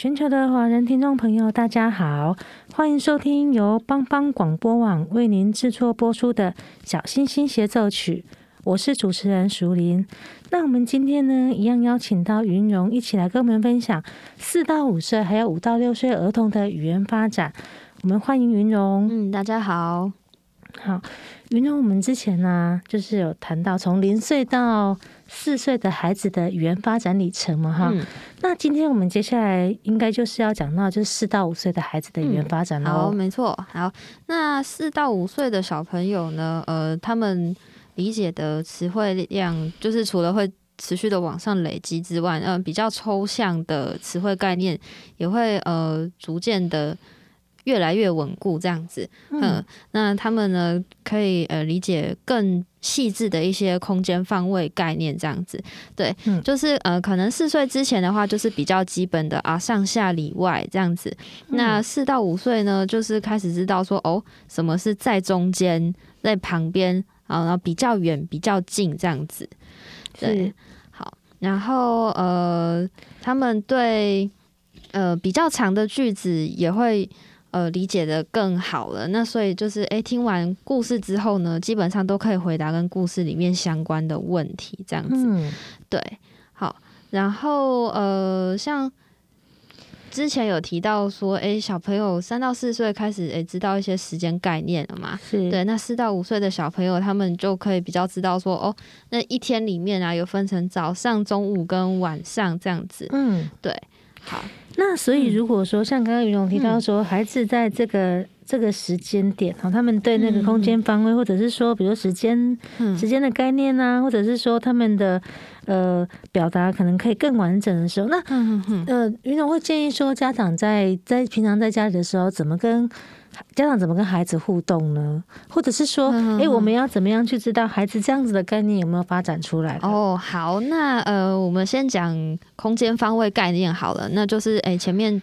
全球的华人听众朋友，大家好，欢迎收听由帮帮广播网为您制作播出的《小星星协奏曲》，我是主持人淑铃。那我们今天呢，一样邀请到云蓉一起来跟我们分享四到五岁还有五到六岁儿童的语言发展。我们欢迎云蓉。嗯，大家好。好，云龙，我们之前呢、啊，就是有谈到从零岁到四岁的孩子的语言发展里程嘛，哈、嗯。那今天我们接下来应该就是要讲到，就是四到五岁的孩子的语言发展了、嗯。好，没错。好，那四到五岁的小朋友呢，呃，他们理解的词汇量，就是除了会持续的往上累积之外，嗯、呃，比较抽象的词汇概念也会呃逐渐的。越来越稳固，这样子，嗯，那他们呢，可以呃理解更细致的一些空间方位概念，这样子，对，嗯，就是呃，可能四岁之前的话，就是比较基本的啊，上下里外这样子。那四到五岁呢，就是开始知道说，哦，什么是在中间，在旁边啊，然后比较远，比较近这样子，对，好，然后呃，他们对呃比较长的句子也会。呃，理解的更好了。那所以就是，哎，听完故事之后呢，基本上都可以回答跟故事里面相关的问题，这样子。嗯，对，好。然后呃，像之前有提到说，哎，小朋友三到四岁开始，哎，知道一些时间概念了嘛？是。对，那四到五岁的小朋友，他们就可以比较知道说，哦，那一天里面啊，有分成早上、中午跟晚上这样子。嗯，对，好。那所以，如果说像刚刚云蓉提到说，孩子在这个、嗯、这个时间点哈，他们对那个空间方位，或者是说，比如时间、嗯、时间的概念啊，或者是说他们的呃表达可能可以更完整的时候，那呃云总会建议说，家长在在平常在家里的时候，怎么跟家长怎么跟孩子互动呢？或者是说，哎，我们要怎么样去知道孩子这样子的概念有没有发展出来？哦，好，那呃，我们先讲空间方位概念好了。那就是，哎，前面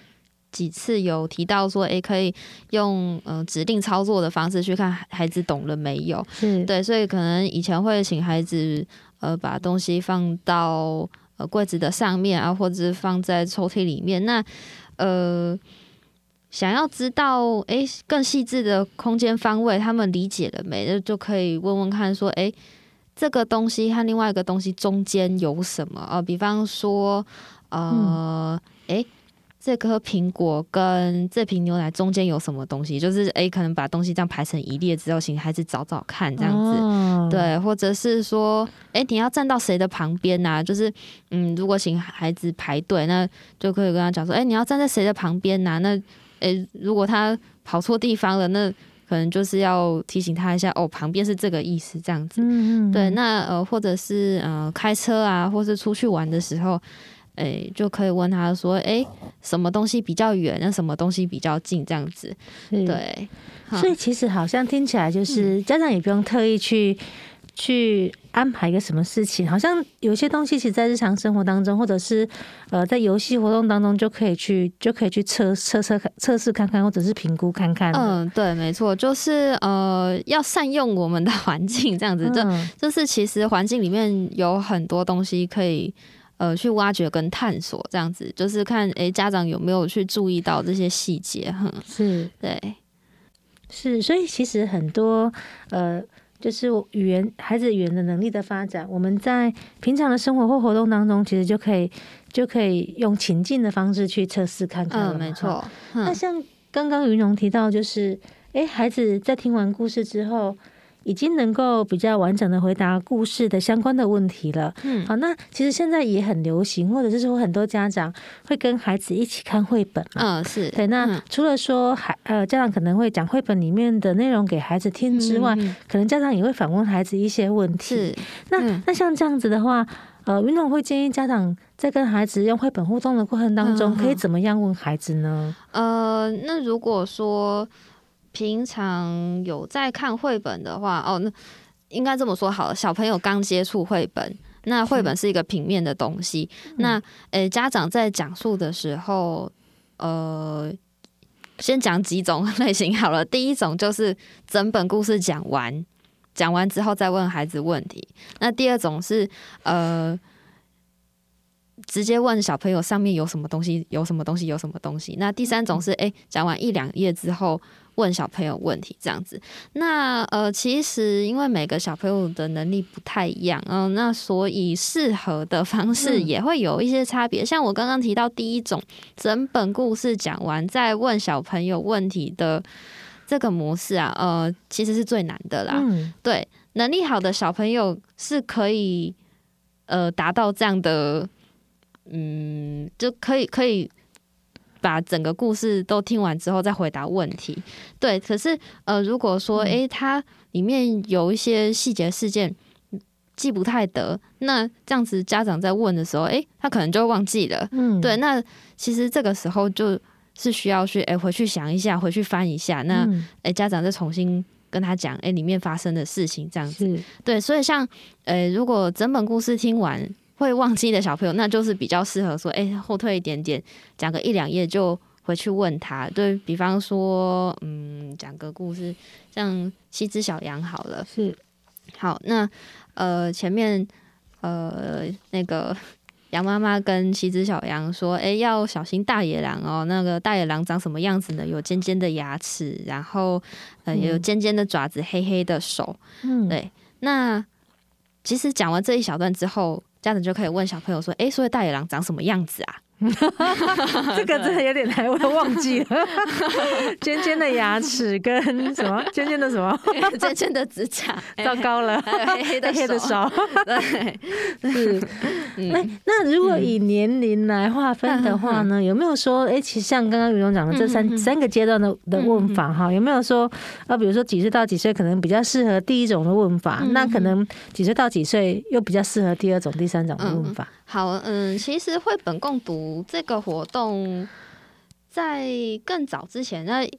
几次有提到说，哎，可以用呃指定操作的方式去看孩子懂了没有？是对，所以可能以前会请孩子呃把东西放到呃柜子的上面啊，或者是放在抽屉里面。那呃。想要知道诶更细致的空间方位，他们理解了没？那就可以问问看，说诶这个东西和另外一个东西中间有什么？呃，比方说，呃，诶这颗苹果跟这瓶牛奶中间有什么东西？就是诶可能把东西这样排成一列之后，请孩子找找看，这样子，哦、对，或者是说，诶你要站到谁的旁边呐、啊？就是，嗯，如果请孩子排队，那就可以跟他讲说，诶你要站在谁的旁边呐、啊？那如果他跑错地方了，那可能就是要提醒他一下哦，旁边是这个意思，这样子。嗯，嗯，对，那呃，或者是呃，开车啊，或是出去玩的时候，诶、欸，就可以问他说，诶、欸，什么东西比较远，那什么东西比较近，这样子。对，所以其实好像听起来就是家长也不用特意去。去安排一个什么事情，好像有些东西其实在日常生活当中，或者是呃在游戏活动当中就可以去就可以去测测测测试看看，或者是评估看看。嗯，对，没错，就是呃要善用我们的环境，这样子，就、嗯、就是其实环境里面有很多东西可以呃去挖掘跟探索，这样子，就是看诶家长有没有去注意到这些细节，哈、嗯，是。对，是，所以其实很多呃。就是语言，孩子语言的能力的发展，我们在平常的生活或活动当中，其实就可以就可以用情境的方式去测试看看。嗯，没错。嗯、那像刚刚云龙提到，就是诶，孩子在听完故事之后。已经能够比较完整的回答故事的相关的问题了。嗯，好，那其实现在也很流行，或者是说很多家长会跟孩子一起看绘本。嗯，是对。那除了说孩呃家长可能会讲绘本里面的内容给孩子听之外，嗯、可能家长也会反问孩子一些问题。是。那、嗯、那像这样子的话，呃，云龙会建议家长在跟孩子用绘本互动的过程当中，可以怎么样问孩子呢？呃，那如果说。平常有在看绘本的话，哦，那应该这么说好了。小朋友刚接触绘本，那绘本是一个平面的东西。嗯、那诶、欸，家长在讲述的时候，呃，先讲几种类型好了。第一种就是整本故事讲完，讲完之后再问孩子问题。那第二种是呃，直接问小朋友上面有什么东西，有什么东西，有什么东西。那第三种是诶，讲、欸、完一两页之后。问小朋友问题这样子，那呃，其实因为每个小朋友的能力不太一样，嗯、呃，那所以适合的方式也会有一些差别。嗯、像我刚刚提到第一种，整本故事讲完再问小朋友问题的这个模式啊，呃，其实是最难的啦。嗯、对，能力好的小朋友是可以呃达到这样的，嗯，就可以可以。把整个故事都听完之后再回答问题，对。可是呃，如果说诶，它里面有一些细节事件记不太得，那这样子家长在问的时候，诶，他可能就忘记了。嗯，对。那其实这个时候就是需要去诶回去想一下，回去翻一下。那诶，家长再重新跟他讲，诶，里面发生的事情这样子。对，所以像呃，如果整本故事听完。会忘记的小朋友，那就是比较适合说，哎、欸，后退一点点，讲个一两页就回去问他。对，比方说，嗯，讲个故事，像七只小羊好了，是好。那呃，前面呃那个 羊妈妈跟七只小羊说，哎、欸，要小心大野狼哦。那个大野狼长什么样子呢？有尖尖的牙齿，然后呃，也有尖尖的爪子，黑黑的手。嗯，对。那其实讲完这一小段之后。家长就可以问小朋友说：“哎，所以大野狼长什么样子啊？” 这个真的有点难，我都忘记了。尖尖的牙齿跟什么？尖尖的什么？尖尖的指甲。糟糕了，黑黑的黑的手。对，是。那那如果以年龄来划分的话呢？有没有说，哎，其实像刚刚于总讲的这三三个阶段的的问法哈，有没有说啊？比如说几岁到几岁可能比较适合第一种的问法，那可能几岁到几岁又比较适合第二种、第三种的问法？好，嗯，其实绘本共读这个活动在更早之前，那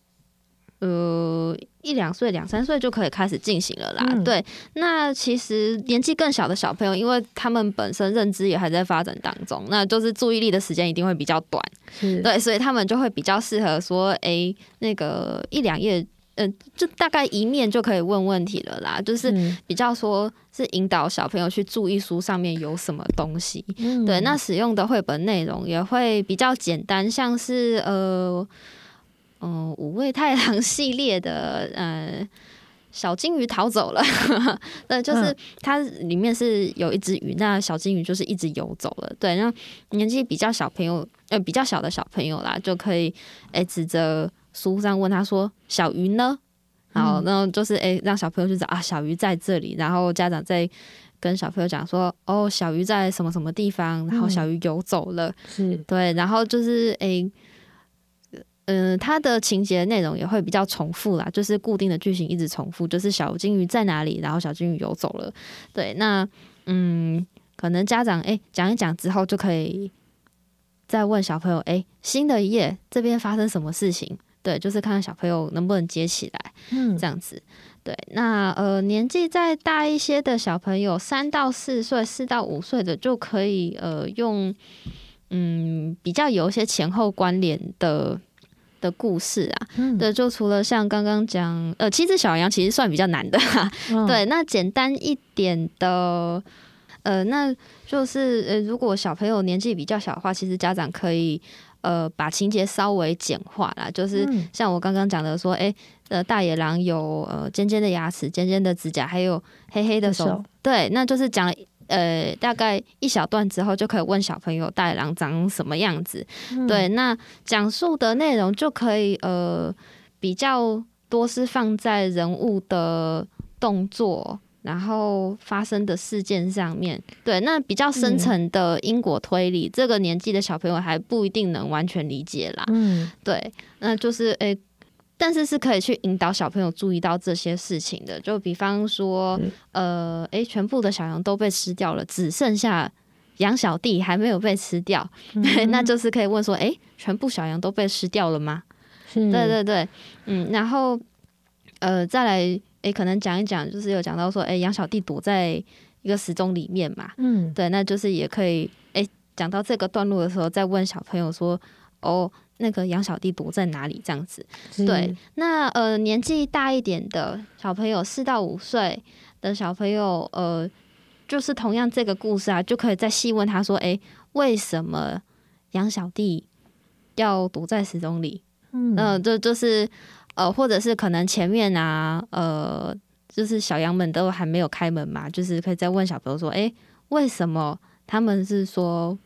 呃一两岁、两三岁就可以开始进行了啦。嗯、对，那其实年纪更小的小朋友，因为他们本身认知也还在发展当中，那就是注意力的时间一定会比较短，是对，所以他们就会比较适合说，哎、欸，那个一两页。嗯，就大概一面就可以问问题了啦，就是比较说是引导小朋友去注意书上面有什么东西。嗯、对，那使用的绘本内容也会比较简单，像是呃，嗯、呃，五味太郎系列的，呃，小金鱼逃走了。对，就是它里面是有一只鱼，那小金鱼就是一直游走了。对，那年纪比较小朋友，呃，比较小的小朋友啦，就可以哎指着。书上问他说：“小鱼呢？”好，然后就是诶、欸，让小朋友去找啊，小鱼在这里。然后家长再跟小朋友讲说：“哦，小鱼在什么什么地方？”然后小鱼游走了，是对。然后就是诶，嗯、欸，它、呃、的情节内容也会比较重复啦，就是固定的剧情一直重复，就是小金鱼在哪里？然后小金鱼游走了。对，那嗯，可能家长诶讲、欸、一讲之后就可以再问小朋友：“诶、欸，新的一页这边发生什么事情？”对，就是看看小朋友能不能接起来，嗯，这样子，对，那呃年纪再大一些的小朋友，三到四岁、四到五岁的就可以呃用嗯比较有一些前后关联的的故事啊。嗯、对，就除了像刚刚讲呃七只小羊，其实算比较难的哈。哦、对，那简单一点的呃，那就是呃如果小朋友年纪比较小的话，其实家长可以。呃，把情节稍微简化啦，就是像我刚刚讲的说，哎、嗯，呃，大野狼有呃尖尖的牙齿、尖尖的指甲，还有黑黑的手，手对，那就是讲了呃大概一小段之后，就可以问小朋友大野狼长什么样子。嗯、对，那讲述的内容就可以呃比较多是放在人物的动作。然后发生的事件上面，对，那比较深层的因果推理，嗯、这个年纪的小朋友还不一定能完全理解啦。嗯，对，那就是诶、欸，但是是可以去引导小朋友注意到这些事情的。就比方说，嗯、呃，诶、欸，全部的小羊都被吃掉了，只剩下羊小弟还没有被吃掉，那就是可以问说，诶、欸，全部小羊都被吃掉了吗？对对对，嗯，然后呃，再来。诶，可能讲一讲，就是有讲到说，诶，杨小弟躲在一个时钟里面嘛，嗯，对，那就是也可以，诶，讲到这个段落的时候，再问小朋友说，哦，那个杨小弟躲在哪里？这样子，对，那呃，年纪大一点的小朋友，四到五岁的小朋友，呃，就是同样这个故事啊，就可以再细问他说，诶，为什么杨小弟要躲在时钟里？嗯，呃，这就，就是。呃，或者是可能前面啊，呃，就是小羊们都还没有开门嘛，就是可以再问小朋友说，诶，为什么他们是说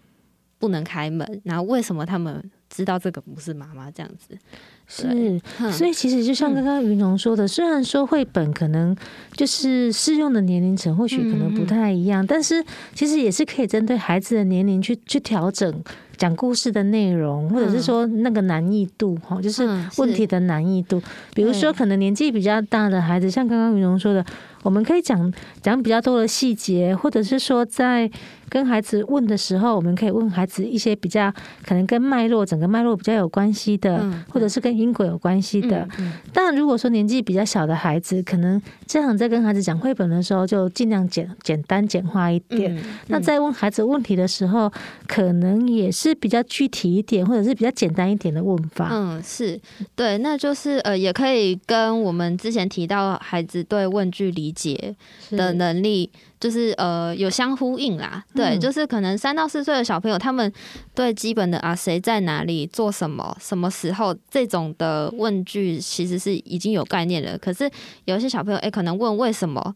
不能开门？然后为什么他们知道这个不是妈妈这样子？是，所以其实就像刚刚云龙说的，嗯、虽然说绘本可能就是适用的年龄层或许可能不太一样，嗯、但是其实也是可以针对孩子的年龄去去调整。讲故事的内容，或者是说那个难易度，哈、嗯，就是问题的难易度。嗯、比如说，可能年纪比较大的孩子，像刚刚云龙说的，我们可以讲讲比较多的细节，或者是说在。跟孩子问的时候，我们可以问孩子一些比较可能跟脉络、整个脉络比较有关系的，嗯、或者是跟因果有关系的。当然、嗯，嗯、如果说年纪比较小的孩子，可能这样在跟孩子讲绘本的时候，就尽量简简单简化一点。那在问孩子问题的时候，可能也是比较具体一点，或者是比较简单一点的问法。嗯，是对，那就是呃，也可以跟我们之前提到孩子对问句理解的能力。就是呃有相呼应啦，对，嗯、就是可能三到四岁的小朋友，他们对基本的啊谁在哪里做什么什么时候这种的问句其实是已经有概念了。可是有一些小朋友哎、欸，可能问为什么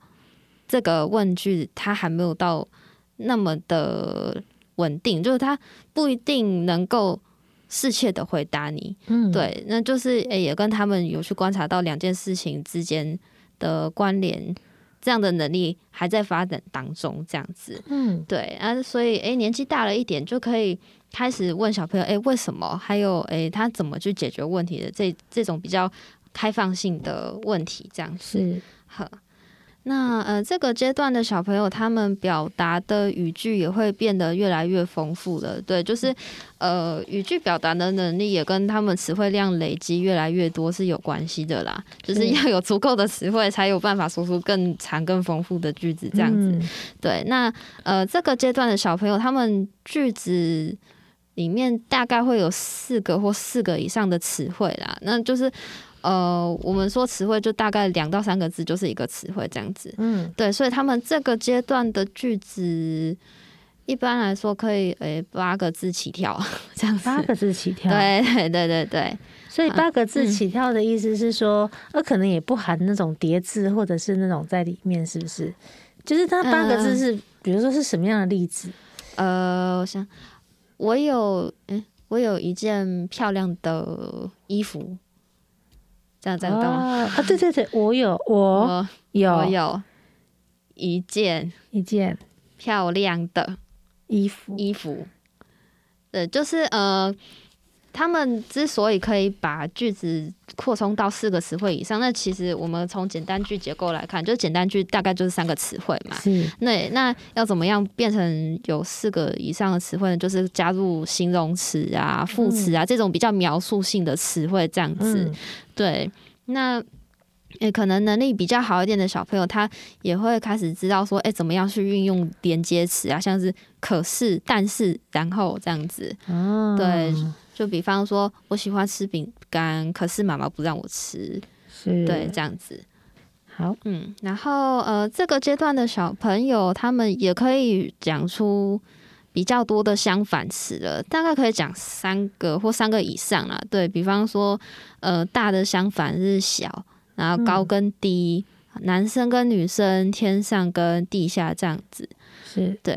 这个问句他还没有到那么的稳定，就是他不一定能够适切的回答你。嗯，对，那就是诶、欸、也跟他们有去观察到两件事情之间的关联。这样的能力还在发展当中，这样子，嗯，对啊，所以，诶，年纪大了一点，就可以开始问小朋友，诶，为什么？还有，诶，他怎么去解决问题的？这这种比较开放性的问题，这样子。那呃，这个阶段的小朋友，他们表达的语句也会变得越来越丰富了。对，就是呃，语句表达的能力也跟他们词汇量累积越来越多是有关系的啦。就是要有足够的词汇，才有办法说出更长、更丰富的句子。这样子，嗯、对。那呃，这个阶段的小朋友，他们句子里面大概会有四个或四个以上的词汇啦。那就是。呃，我们说词汇就大概两到三个字就是一个词汇这样子，嗯，对，所以他们这个阶段的句子一般来说可以诶、欸、八个字起跳 这样子，八个字起跳，对对对对对，所以八个字起跳的意思是说，呃、嗯，可能也不含那种叠字或者是那种在里面，是不是？就是它八个字是，呃、比如说是什么样的例子？呃，我想我有，嗯、欸，我有一件漂亮的衣服。这样这样懂吗？啊，对对对，我有，我有，我有。一件。一件。漂亮的。衣服，衣服。对，就是呃，他们之所以可以把句子扩充到四个词汇以上，那其实我们从简单句结构来看，就简单句大概就是三个词汇嘛。是。那那要怎么样变成有四个以上的词汇呢？就是加入形容词啊、副词啊、嗯、这种比较描述性的词汇，这样子。嗯对，那诶，可能能力比较好一点的小朋友，他也会开始知道说，诶，怎么样去运用连接词啊，像是可是、但是、然后这样子。哦，对，就比方说我喜欢吃饼干，可是妈妈不让我吃，是对，这样子。好，嗯，然后呃，这个阶段的小朋友，他们也可以讲出比较多的相反词了，大概可以讲三个或三个以上啦。对，比方说，呃，大的相反是小。然后高跟低，嗯、男生跟女生，天上跟地下这样子，是对。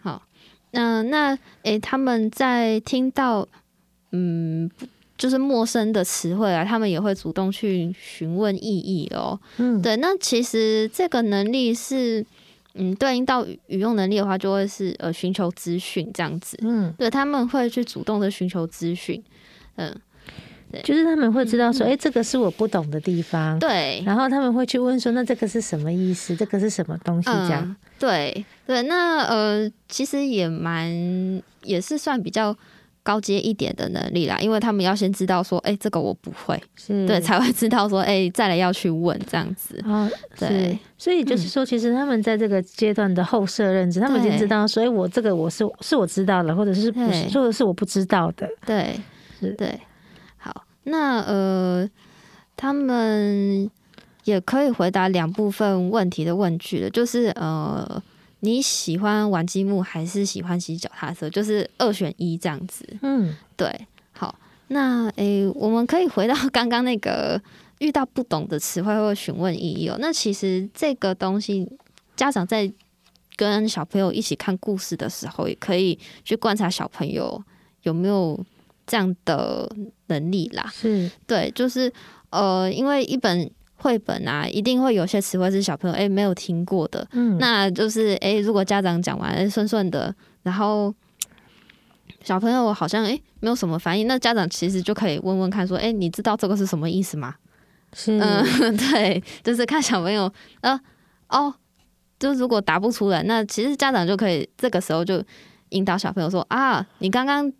好，那那诶，他们在听到嗯，就是陌生的词汇啊，他们也会主动去询问意义哦。嗯，对。那其实这个能力是嗯，对应到语用能力的话，就会是呃，寻求资讯这样子。嗯，对，他们会去主动的寻求资讯。嗯。就是他们会知道说，哎、嗯嗯欸，这个是我不懂的地方。对，然后他们会去问说，那这个是什么意思？这个是什么东西？这样。嗯、对对，那呃，其实也蛮也是算比较高阶一点的能力啦，因为他们要先知道说，哎、欸，这个我不会，是。对，才会知道说，哎、欸，再来要去问这样子。哦，对，所以就是说，其实他们在这个阶段的后设认知，嗯、他们已经知道，所以我这个我是是我知道的，或者是不是，或者是我不知道的。对，是。对。好那呃，他们也可以回答两部分问题的问句的，就是呃，你喜欢玩积木还是喜欢骑脚踏车？就是二选一这样子。嗯，对。好，那诶、欸，我们可以回到刚刚那个遇到不懂的词汇或询问意义哦。那其实这个东西，家长在跟小朋友一起看故事的时候，也可以去观察小朋友有没有。这样的能力啦，是对，就是呃，因为一本绘本啊，一定会有些词汇是小朋友诶、欸、没有听过的，嗯，那就是诶、欸，如果家长讲完顺顺的，然后小朋友好像诶、欸、没有什么反应，那家长其实就可以问问看，说诶、欸，你知道这个是什么意思吗？是，嗯，对，就是看小朋友，呃，哦，就如果答不出来，那其实家长就可以这个时候就引导小朋友说啊，你刚刚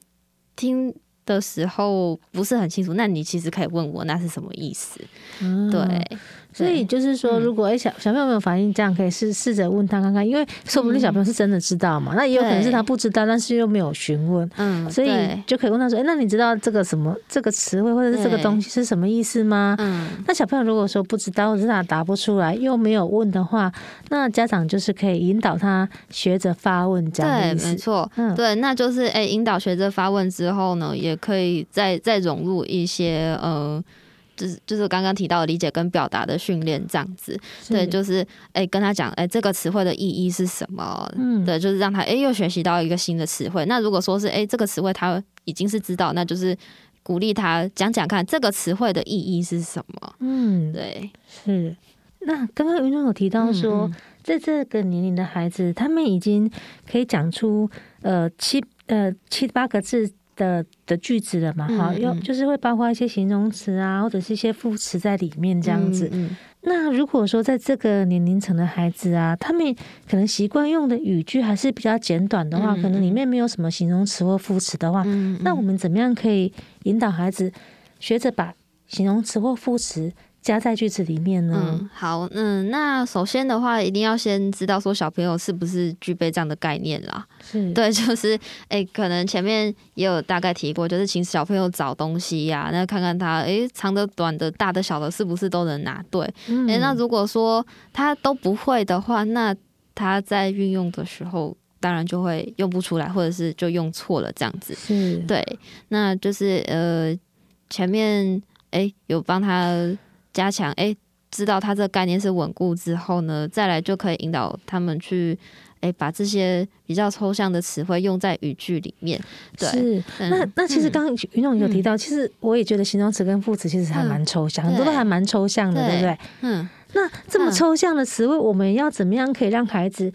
听。的时候不是很清楚，那你其实可以问我那是什么意思？嗯、对。所以就是说，如果哎小小朋友没有反应，这样可以试试着问他看看，因为说不定小朋友是真的知道嘛，那也有可能是他不知道，但是又没有询问，嗯，所以就可以问他说，哎，那你知道这个什么这个词汇或者是这个东西是什么意思吗？嗯，那小朋友如果说不知道或者是他答不出来，又没有问的话，那家长就是可以引导他学着发问，这样对，没错，嗯，对，那就是哎引导学着发问之后呢，也可以再再融入一些呃。就是就是刚刚提到的理解跟表达的训练这样子，对，就是哎、欸、跟他讲哎、欸、这个词汇的意义是什么？嗯，对，就是让他哎、欸、又学习到一个新的词汇。那如果说是哎、欸、这个词汇他已经是知道，那就是鼓励他讲讲看这个词汇的意义是什么？嗯，对，是。那刚刚云中有提到说，在这个年龄的孩子，他们已经可以讲出呃七呃七八个字。的的句子了嘛？哈、嗯，有就是会包括一些形容词啊，或者是一些副词在里面这样子。那如果说在这个年龄层的孩子啊，他们可能习惯用的语句还是比较简短的话，嗯、可能里面没有什么形容词或副词的话，那我们怎么样可以引导孩子学着把形容词或副词加在句子里面呢？嗯，好，嗯，那首先的话，一定要先知道说小朋友是不是具备这样的概念啦。是 对，就是哎、欸，可能前面也有大概提过，就是请小朋友找东西呀、啊，那看看他哎、欸，长的、短的、大的、小的，是不是都能拿对？哎、嗯欸，那如果说他都不会的话，那他在运用的时候，当然就会用不出来，或者是就用错了这样子。是对，那就是呃，前面哎、欸、有帮他。加强哎、欸，知道他这个概念是稳固之后呢，再来就可以引导他们去哎、欸，把这些比较抽象的词汇用在语句里面。对，是嗯、那那其实刚刚云总有提到，嗯、其实我也觉得形容词跟副词其实还蛮抽象，嗯、很多都还蛮抽象的，对，对不对？嗯。那这么抽象的词汇，我们要怎么样可以让孩子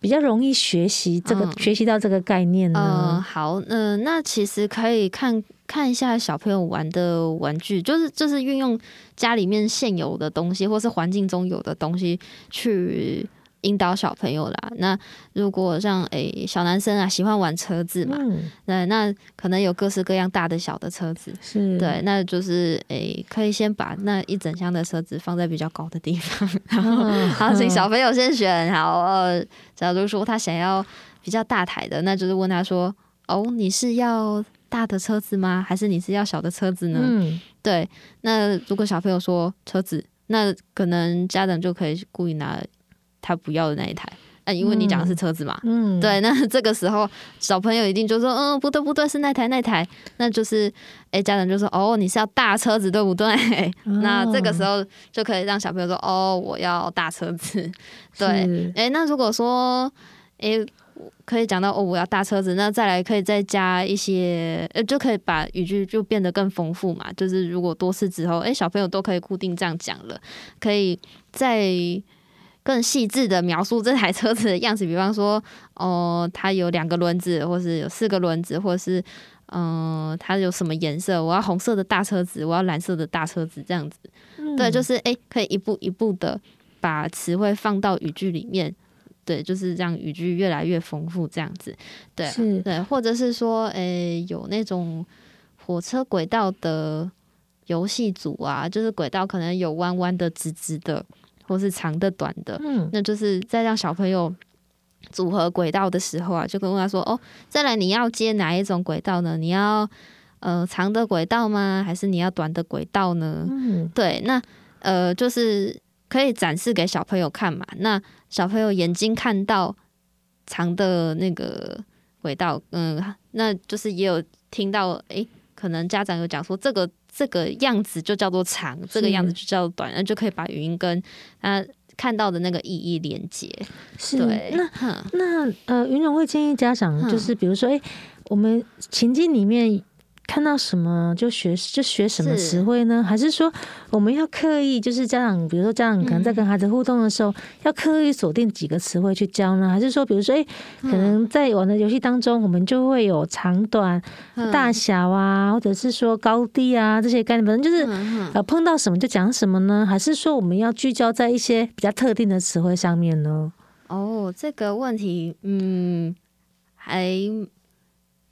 比较容易学习这个、嗯、学习到这个概念呢？嗯，好，嗯、呃，那其实可以看。看一下小朋友玩的玩具，就是就是运用家里面现有的东西，或是环境中有的东西去引导小朋友啦。那如果像诶、欸、小男生啊喜欢玩车子嘛，嗯、那那可能有各式各样大的小的车子，是对，那就是诶、欸、可以先把那一整箱的车子放在比较高的地方，然后 好请小朋友先选好。呃，假如说他想要比较大台的，那就是问他说：“哦，你是要大的车子吗？还是你是要小的车子呢？”嗯，对。那如果小朋友说车子，那可能家长就可以故意拿他不要的那一台，啊，因为你讲的是车子嘛。嗯，对。那这个时候小朋友一定就说：“嗯，不对不对，是那台那台。”那就是，哎，家长就说：“哦，你是要大车子对不对？” 哦，那这个时候就可以让小朋友说：“哦，我要大车子。”对。哎，那如果说，哎。可以讲到哦，我要大车子，那再来可以再加一些，呃，就可以把语句就变得更丰富嘛。就是如果多次之后，诶，小朋友都可以固定这样讲了，可以再更细致的描述这台车子的样子。比方说，哦、呃，它有两个轮子，或是有四个轮子，或是嗯、呃，它有什么颜色？我要红色的大车子，我要蓝色的大车子，这样子。嗯、对，就是诶，可以一步一步的把词汇放到语句里面。对，就是这样，语句越来越丰富，这样子，对，是对，或者是说，诶、欸，有那种火车轨道的游戏组啊，就是轨道可能有弯弯的、直直的，或是长的、短的，嗯，那就是在让小朋友组合轨道的时候啊，就跟问他说，哦，再来你要接哪一种轨道呢？你要呃长的轨道吗？还是你要短的轨道呢？嗯，对，那呃就是。可以展示给小朋友看嘛？那小朋友眼睛看到长的那个轨道，嗯，那就是也有听到，诶、欸，可能家长有讲说，这个这个样子就叫做长，这个样子就叫做短，那就可以把语音跟啊看到的那个意义连接。是，对，那那呃，云总会建议家长，就是比如说，哎、欸，我们情境里面。看到什么就学就学什么词汇呢？还是说我们要刻意就是家长，比如说家长可能在跟孩子互动的时候，要刻意锁定几个词汇去教呢？还是说，比如说，哎，可能在玩的游戏当中，我们就会有长短、大小啊，或者是说高低啊这些概念，反正就是呃碰到什么就讲什么呢？还是说我们要聚焦在一些比较特定的词汇上面呢？哦，这个问题，嗯，还。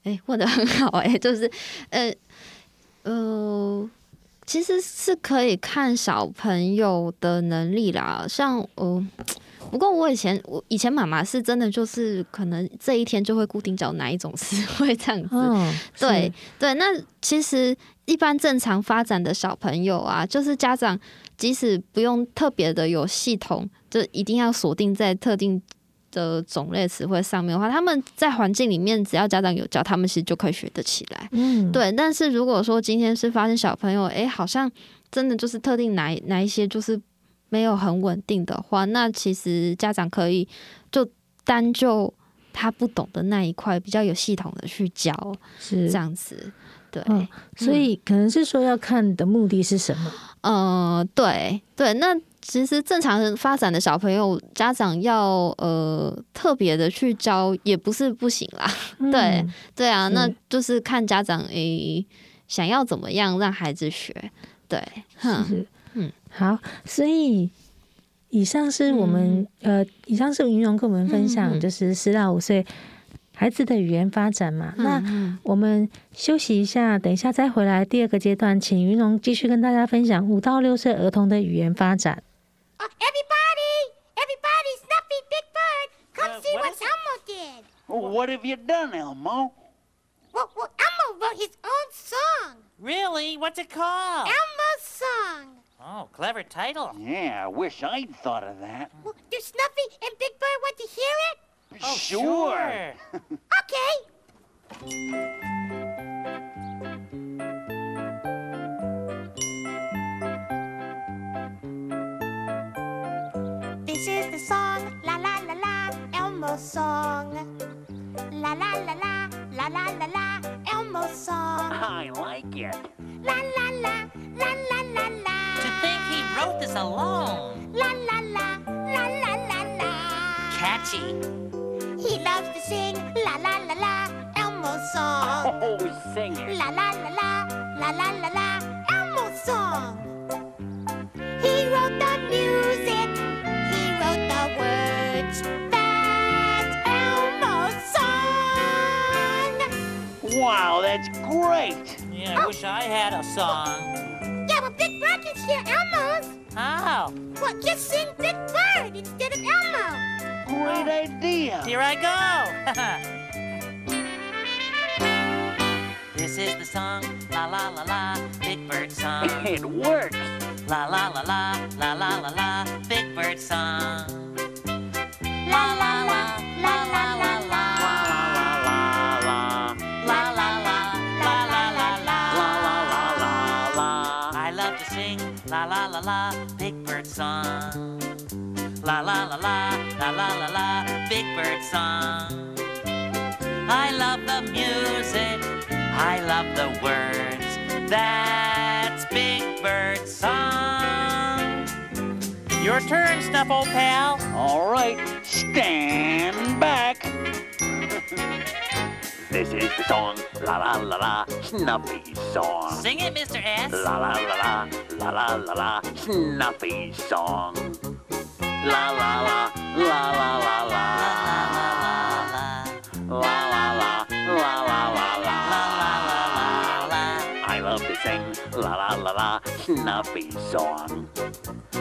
哎、欸，问得很好哎、欸，就是，呃，呃，其实是可以看小朋友的能力啦。像，呃，不过我以前，我以前妈妈是真的就是可能这一天就会固定找哪一种词汇这样子。哦、对对，那其实一般正常发展的小朋友啊，就是家长即使不用特别的有系统，就一定要锁定在特定。的种类词汇上面的话，他们在环境里面，只要家长有教，他们其实就可以学得起来。嗯，对。但是如果说今天是发现小朋友，哎、欸，好像真的就是特定哪哪一些就是没有很稳定的话，那其实家长可以就单就他不懂的那一块，比较有系统的去教，是这样子。对、嗯，所以可能是说要看的目的是什么？嗯、呃，对对，那。其实正常发展的小朋友，家长要呃特别的去教也不是不行啦。嗯、对对啊，那就是看家长诶、欸、想要怎么样让孩子学。对，是嗯，好，所以以上是我们、嗯、呃，以上是云龙跟我们分享，就是四到五岁孩子的语言发展嘛。嗯、那我们休息一下，等一下再回来第二个阶段，请云龙继续跟大家分享五到六岁儿童的语言发展。Well, what have you done, Elmo? Well, well, Elmo wrote his own song. Really? What's it called? Elmo's Song. Oh, clever title. Yeah, I wish I'd thought of that. Well, do Snuffy and Big Bird want to hear it? Oh, sure. Oh, okay. This is the song, la la la la, Elmo's song. La la la la, la la la la, Elmo's song. I like it. La la la, la la la la. To think he wrote this alone. La la la, la la la la. Catchy. He loves to sing la la la la, Elmo's song. Oh, sing it. La la la la, la la la la, Elmo's song. He wrote the music. Great. Yeah, I wish I had a song. Yeah, but Big Bird can share Elmo's. How? Well, just sing Big Bird instead of Elmo. Great idea. Here I go. this is the song, la la la la, Big Bird song. It works. La la la la, la la la la, Big Bird song. La la la, la la la la. La song. La la la la, la la la la, Big Bird song. I love the music, I love the words. That's Big Bird song. Your turn, Snuffle Pal. All right, stand back. this is the song, la la la la, Snuffy song. Sing it, Mr. S. La la la la, la la la la, Snuffy song. La la la, la la la la. La la la, la la la la. I love to sing la la la la, Snuffy song.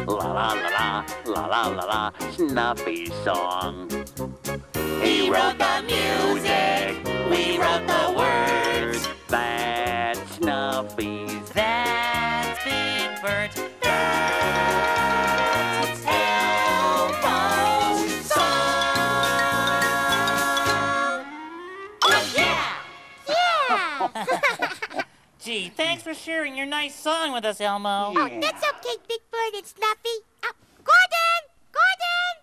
La la la la, la la la la, Snuffy song. He wrote the music, we wrote the words. That's Snuffy's. That's Big Bird. That's Elmo's song. Oh, yeah! Yeah! Gee, thanks for sharing your nice song with us, Elmo. Oh, that's okay, Big Bird and Snuffy. Uh, Gordon! Gordon!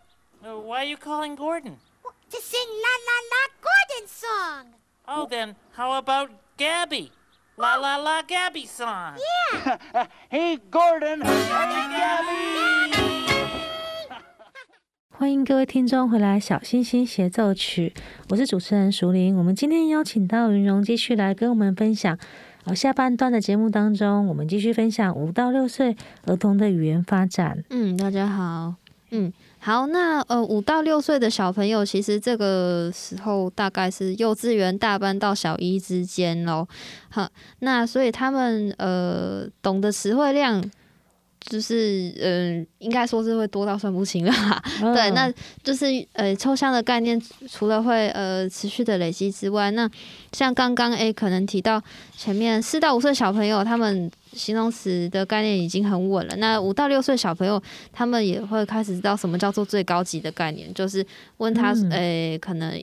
Uh, why are you calling Gordon? Well, To sing La La La Gordon's song. Oh, then how about Gabby? La La La Gabby song. Yeah! hey, Gordon. Hey, Gabby. 欢迎各位听众回来《小星星协奏曲》，我是主持人淑玲。我们今天邀请到云荣继续来跟我们分享。呃，下半段的节目当中，我们继续分享五到六岁儿童的语言发展。嗯，大家好，嗯，好，那呃，五到六岁的小朋友，其实这个时候大概是幼稚园大班到小一之间咯。好，那所以他们呃懂得词汇量。就是嗯、呃，应该说是会多到算不清了哈。Oh. 对，那就是呃，抽象的概念除了会呃持续的累积之外，那像刚刚诶可能提到前面四到五岁小朋友，他们形容词的概念已经很稳了。那五到六岁小朋友，他们也会开始知道什么叫做最高级的概念，就是问他诶、嗯、可能。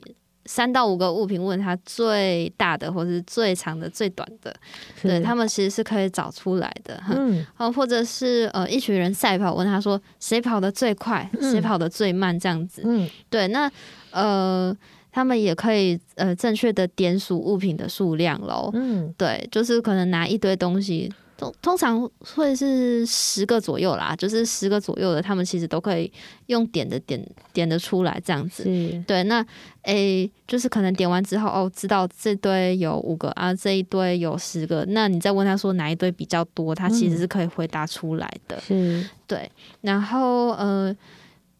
三到五个物品，问他最大的，或是最长的、最短的，对他们其实是可以找出来的。嗯，哦或者是呃，一群人赛跑，问他说谁跑得最快，谁跑得最慢，这样子。嗯，对，那呃，他们也可以呃正确的点数物品的数量喽。嗯，对，就是可能拿一堆东西。通通常会是十个左右啦，就是十个左右的，他们其实都可以用点的点点的出来这样子。对，那诶、欸，就是可能点完之后，哦，知道这堆有五个啊，这一堆有十个，那你再问他说哪一堆比较多，他其实是可以回答出来的。是，对，然后呃，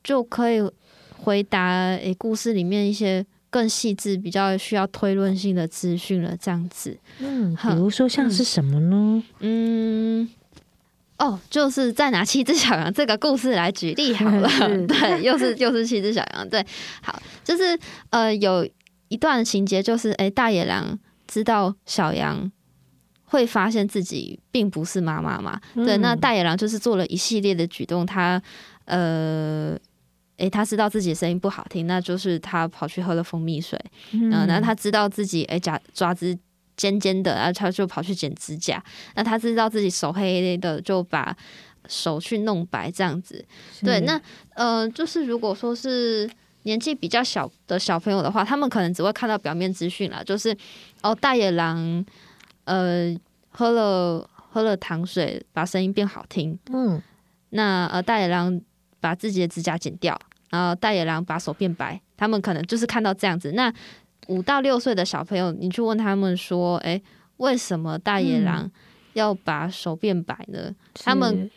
就可以回答诶、欸，故事里面一些。更细致、比较需要推论性的资讯了，这样子。嗯，比如说像是什么呢？嗯，哦，就是再拿七只小羊这个故事来举例好了。对，又是又是七只小羊。对，好，就是呃，有一段情节，就是哎、欸，大野狼知道小羊会发现自己并不是妈妈嘛。对，那大野狼就是做了一系列的举动，他呃。诶、欸，他知道自己的声音不好听，那就是他跑去喝了蜂蜜水。嗯，然后他知道自己诶，甲爪子尖尖的，然后他就跑去剪指甲。那他知道自己手黑黑的，就把手去弄白，这样子。对，那呃，就是如果说是年纪比较小的小朋友的话，他们可能只会看到表面资讯啦，就是哦，大野狼呃喝了喝了糖水，把声音变好听。嗯，那呃大野狼把自己的指甲剪掉。然后大野狼把手变白，他们可能就是看到这样子。那五到六岁的小朋友，你去问他们说：“哎，为什么大野狼要把手变白呢？”嗯、他们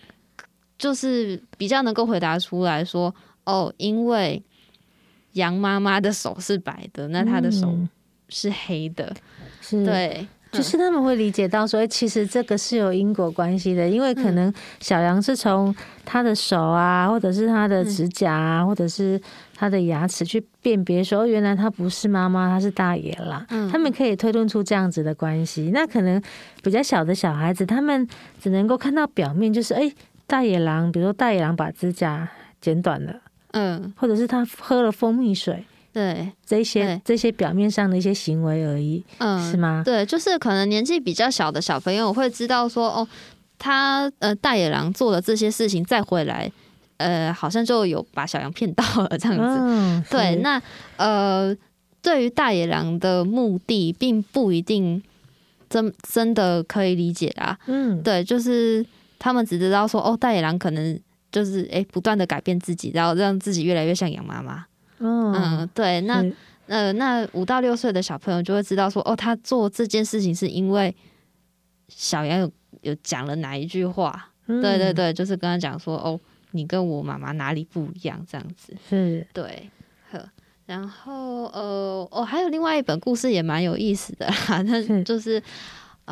就是比较能够回答出来说：“哦，因为羊妈妈的手是白的，那他的手是黑的。嗯”对，就是他们会理解到说，哎，其实这个是有因果关系的，因为可能小羊是从他的手啊，或者是他的指甲啊，或者是他的牙齿去辨别说，原来他不是妈妈，他是大野狼。他们可以推论出这样子的关系。那可能比较小的小孩子，他们只能够看到表面，就是哎，大野狼，比如说大野狼把指甲剪短了，嗯，或者是他喝了蜂蜜水。对这些这些表面上的一些行为而已，嗯，是吗？对，就是可能年纪比较小的小朋友会知道说，哦，他呃大野狼做了这些事情再回来，呃，好像就有把小羊骗到了这样子。嗯、对，那呃，对于大野狼的目的，并不一定真真的可以理解啊。嗯，对，就是他们只知道说，哦，大野狼可能就是哎不断的改变自己，然后让自己越来越像羊妈妈。嗯，对，那呃，那五到六岁的小朋友就会知道说，哦，他做这件事情是因为小杨有有讲了哪一句话？嗯、对对对，就是跟他讲说，哦，你跟我妈妈哪里不一样？这样子是，对，呵，然后呃，哦，还有另外一本故事也蛮有意思的啦，那就是。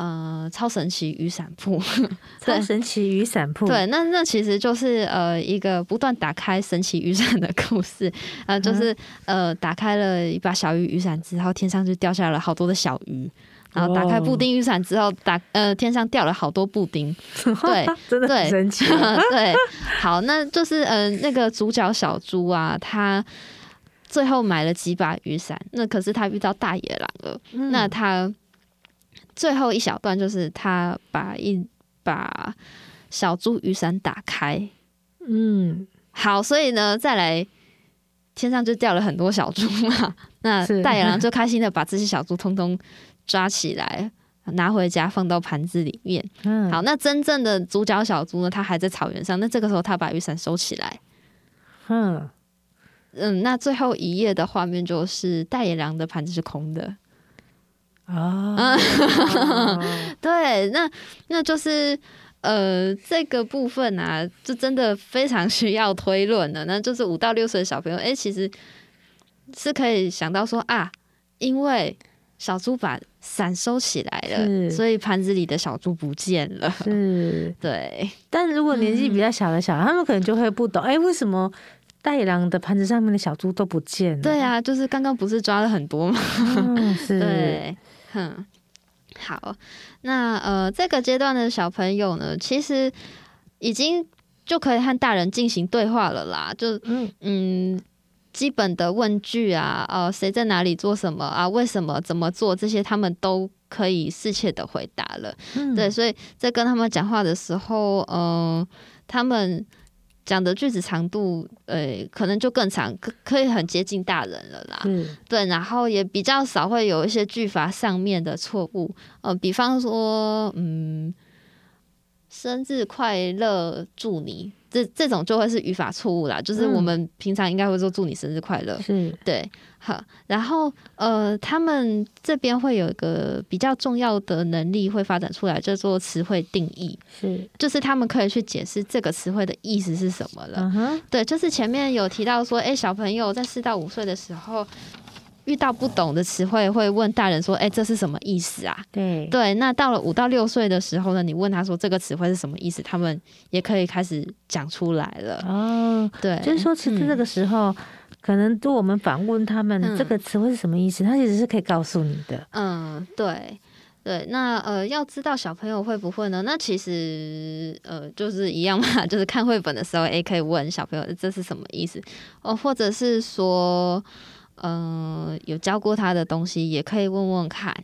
呃，超神奇雨伞铺，超神奇雨伞铺，对，那那其实就是呃一个不断打开神奇雨伞的故事，呃，就是呃打开了一把小鱼雨伞之后，天上就掉下来了好多的小鱼，然后打开布丁雨伞之后，打呃天上掉了好多布丁，对，真的很神奇，对，好，那就是呃那个主角小猪啊，他最后买了几把雨伞，那可是他遇到大野狼了，嗯、那他。最后一小段就是他把一把小猪雨伞打开，嗯，好，所以呢，再来天上就掉了很多小猪嘛，那大野狼就开心的把这些小猪通通抓起来，拿回家放到盘子里面。嗯，好，那真正的主角小猪呢，它还在草原上，那这个时候他把雨伞收起来，嗯。嗯，那最后一页的画面就是大野狼的盘子是空的。啊，对，那那就是呃，这个部分啊，就真的非常需要推论的。那就是五到六岁的小朋友，哎、欸，其实是可以想到说啊，因为小猪把伞收起来了，所以盘子里的小猪不见了。是，对。但如果年纪比较小的小孩，嗯、他们可能就会不懂，哎、欸，为什么大野狼的盘子上面的小猪都不见了？对啊，就是刚刚不是抓了很多吗？嗯、是，对。哼，好，那呃，这个阶段的小朋友呢，其实已经就可以和大人进行对话了啦。就嗯嗯，基本的问句啊，呃，谁在哪里做什么啊？为什么怎么做？这些他们都可以适切的回答了。嗯、对，所以在跟他们讲话的时候，嗯、呃，他们。讲的句子长度，呃、欸，可能就更长，可可以很接近大人了啦。嗯，对，然后也比较少会有一些句法上面的错误，呃，比方说，嗯，生日快乐，祝你。这这种就会是语法错误啦，就是我们平常应该会说祝你生日快乐，是、嗯、对，好，然后呃，他们这边会有一个比较重要的能力会发展出来，叫做词汇定义，是，就是他们可以去解释这个词汇的意思是什么了，嗯、对，就是前面有提到说，哎，小朋友在四到五岁的时候。遇到不懂的词汇，会问大人说：“哎、欸，这是什么意思啊？”对对，那到了五到六岁的时候呢，你问他说这个词汇是什么意思，他们也可以开始讲出来了。哦，对，就是说，其实这个时候，嗯、可能就我们反问他们这个词汇是什么意思，嗯、他其实是可以告诉你的。嗯，对对，那呃，要知道小朋友会不会呢？那其实呃，就是一样嘛，就是看绘本的时候，哎、欸，可以问小朋友这是什么意思哦，或者是说。嗯、呃，有教过他的东西，也可以问问看。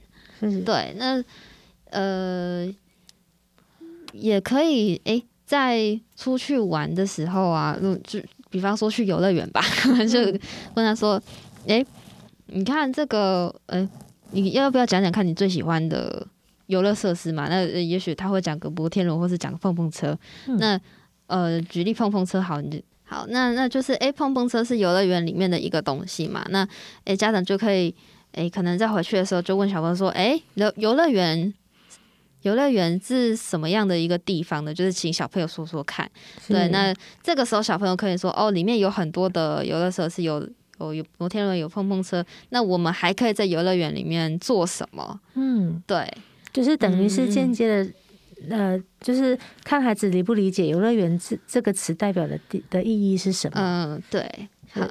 是对，那呃，也可以诶，在出去玩的时候啊，就比方说去游乐园吧，就问他说：“诶，你看这个，呃，你要不要讲讲看你最喜欢的游乐设施嘛？那也许他会讲个摩天轮，或是讲个碰碰车。嗯、那呃，举例碰碰车好，你就。”好，那那就是哎、欸，碰碰车是游乐园里面的一个东西嘛？那哎、欸，家长就可以哎、欸，可能在回去的时候就问小朋友说：“哎、欸，游游乐园，游乐园是什么样的一个地方呢？”就是请小朋友说说看。对，那这个时候小朋友可以说：“哦，里面有很多的游乐设施，有有有摩天轮，有碰碰车。那我们还可以在游乐园里面做什么？”嗯，对。就是等于是间接的，嗯、呃，就是看孩子理不理解“游乐园”这这个词代表的的意义是什么？嗯，对，好，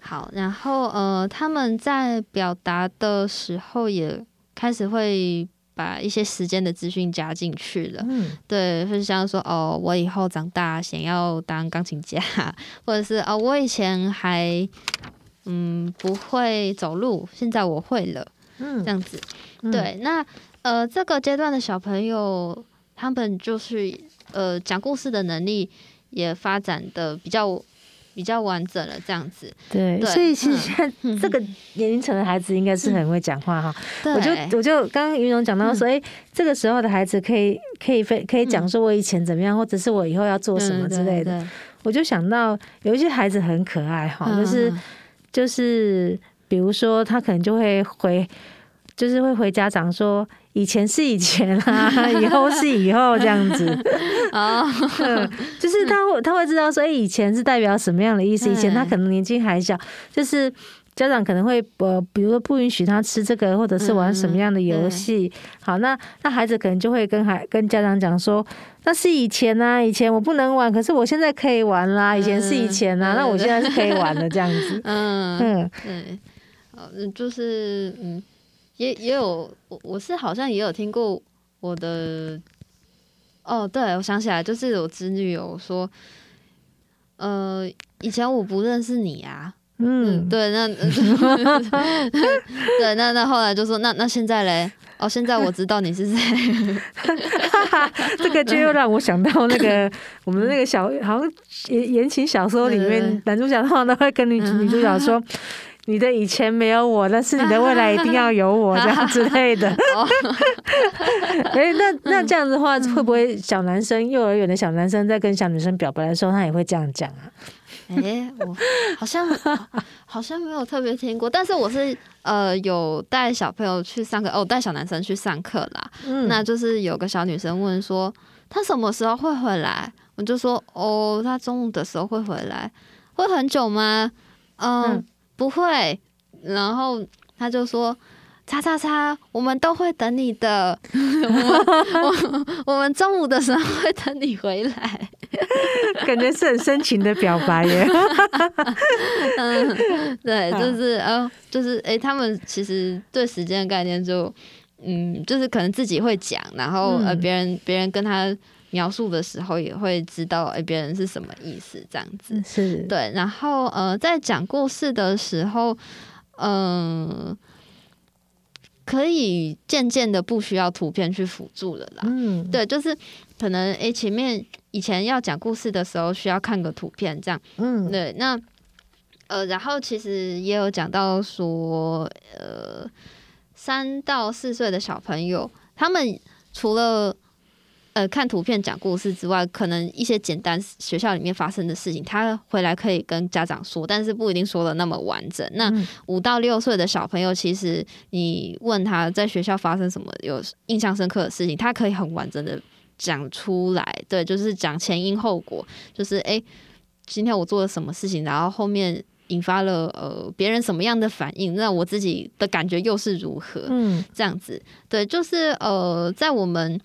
好，然后呃，他们在表达的时候也开始会。把一些时间的资讯加进去了，嗯，对，就像说哦，我以后长大想要当钢琴家，或者是哦，我以前还嗯不会走路，现在我会了，嗯，这样子，嗯、对，那呃这个阶段的小朋友，他们就是呃讲故事的能力也发展的比较。比较完整了，这样子。对，对所以其实现在这个年龄层的孩子应该是很会讲话哈。嗯、我就我就刚刚云蓉讲到说，哎、嗯，这个时候的孩子可以可以非可以讲说我以前怎么样，或者是我以后要做什么之类的。我就想到有一些孩子很可爱哈，就是就是比如说他可能就会回，就是会回家长说。以前是以前啊，以后是以后这样子啊，就是他会他会知道说，哎，以前是代表什么样的意思？以前他可能年纪还小，就是家长可能会呃，比如说不允许他吃这个，或者是玩什么样的游戏。好，那那孩子可能就会跟孩跟家长讲说，那是以前啊，以前我不能玩，可是我现在可以玩啦。以前是以前啊，那我现在是可以玩的这样子。嗯嗯，对，嗯，就是嗯。也也有我我是好像也有听过我的哦，对，我想起来，就是我侄女有说，呃，以前我不认识你啊，嗯，嗯，对，那 对，那那后来就说，那那现在嘞，哦，现在我知道你是谁，这个就又让我想到那个 我们的那个小好像言言情小说里面男主角通常都会跟女女主角说。你的以前没有我，但是你的未来一定要有我，这样之类的。哎，那那这样子的话，会不会小男生、幼儿园的小男生在跟小女生表白的时候，他也会这样讲啊？哎，我好像好像没有特别听过，但是我是呃有带小朋友去上课，哦，带小男生去上课啦。嗯，那就是有个小女生问说，他什么时候会回来？我就说，哦，他中午的时候会回来，会很久吗？嗯。嗯不会，然后他就说：“叉叉叉，我们都会等你的。我我，我们中午的时候会等你回来。”感觉是很深情的表白耶。嗯，对，就是呃，就是哎，他们其实对时间的概念就嗯，就是可能自己会讲，然后呃，别人别人跟他。描述的时候也会知道，哎，别人是什么意思，这样子是对。然后，呃，在讲故事的时候，嗯、呃，可以渐渐的不需要图片去辅助了啦。嗯，对，就是可能，哎，前面以前要讲故事的时候需要看个图片，这样。嗯，对。那，呃，然后其实也有讲到说，呃，三到四岁的小朋友，他们除了呃，看图片讲故事之外，可能一些简单学校里面发生的事情，他回来可以跟家长说，但是不一定说的那么完整。那五到六岁的小朋友，其实你问他在学校发生什么有印象深刻的事情，他可以很完整的讲出来。对，就是讲前因后果，就是诶，今天我做了什么事情，然后后面引发了呃别人什么样的反应，那我自己的感觉又是如何？嗯，这样子，对，就是呃，在我们。